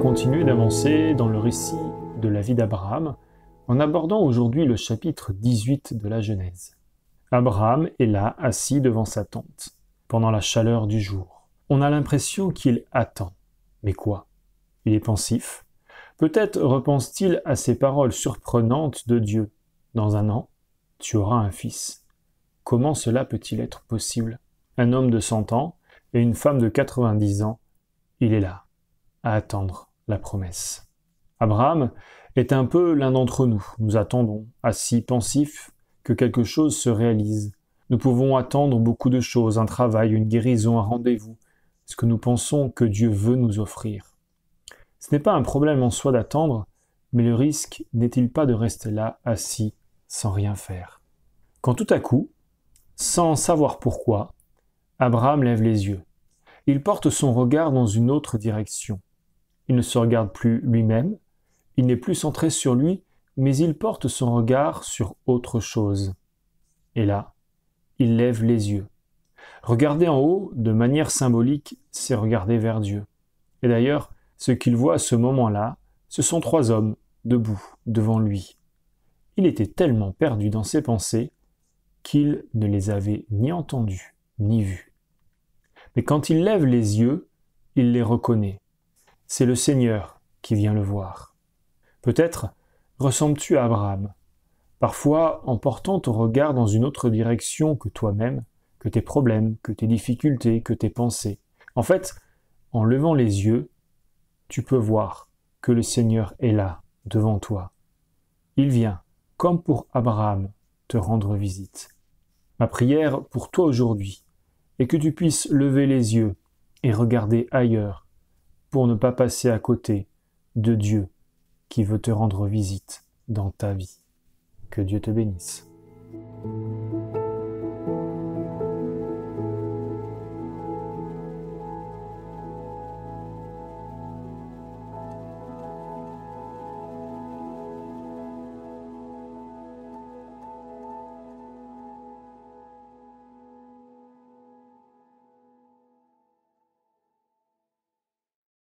continuer d'avancer dans le récit de la vie d'Abraham en abordant aujourd'hui le chapitre 18 de la Genèse. Abraham est là, assis devant sa tente, pendant la chaleur du jour. On a l'impression qu'il attend. Mais quoi? Il est pensif. Peut-être repense-t-il à ces paroles surprenantes de Dieu. Dans un an, tu auras un fils. Comment cela peut-il être possible? Un homme de cent ans et une femme de 90 ans, il est là, à attendre la promesse. Abraham est un peu l'un d'entre nous. Nous attendons, assis pensifs, que quelque chose se réalise. Nous pouvons attendre beaucoup de choses, un travail, une guérison, un rendez-vous, ce que nous pensons que Dieu veut nous offrir. Ce n'est pas un problème en soi d'attendre, mais le risque n'est-il pas de rester là, assis, sans rien faire? Quand tout à coup, sans savoir pourquoi, Abraham lève les yeux. Il porte son regard dans une autre direction. Il ne se regarde plus lui-même, il n'est plus centré sur lui, mais il porte son regard sur autre chose. Et là, il lève les yeux. Regarder en haut, de manière symbolique, c'est regarder vers Dieu. Et d'ailleurs, ce qu'il voit à ce moment-là, ce sont trois hommes, debout, devant lui. Il était tellement perdu dans ses pensées qu'il ne les avait ni entendus, ni vus. Mais quand il lève les yeux, il les reconnaît. C'est le Seigneur qui vient le voir. Peut-être ressembles-tu à Abraham. Parfois, en portant ton regard dans une autre direction que toi-même, que tes problèmes, que tes difficultés, que tes pensées. En fait, en levant les yeux, tu peux voir que le Seigneur est là, devant toi. Il vient, comme pour Abraham, te rendre visite. Ma prière pour toi aujourd'hui est que tu puisses lever les yeux et regarder ailleurs pour ne pas passer à côté de Dieu qui veut te rendre visite dans ta vie. Que Dieu te bénisse.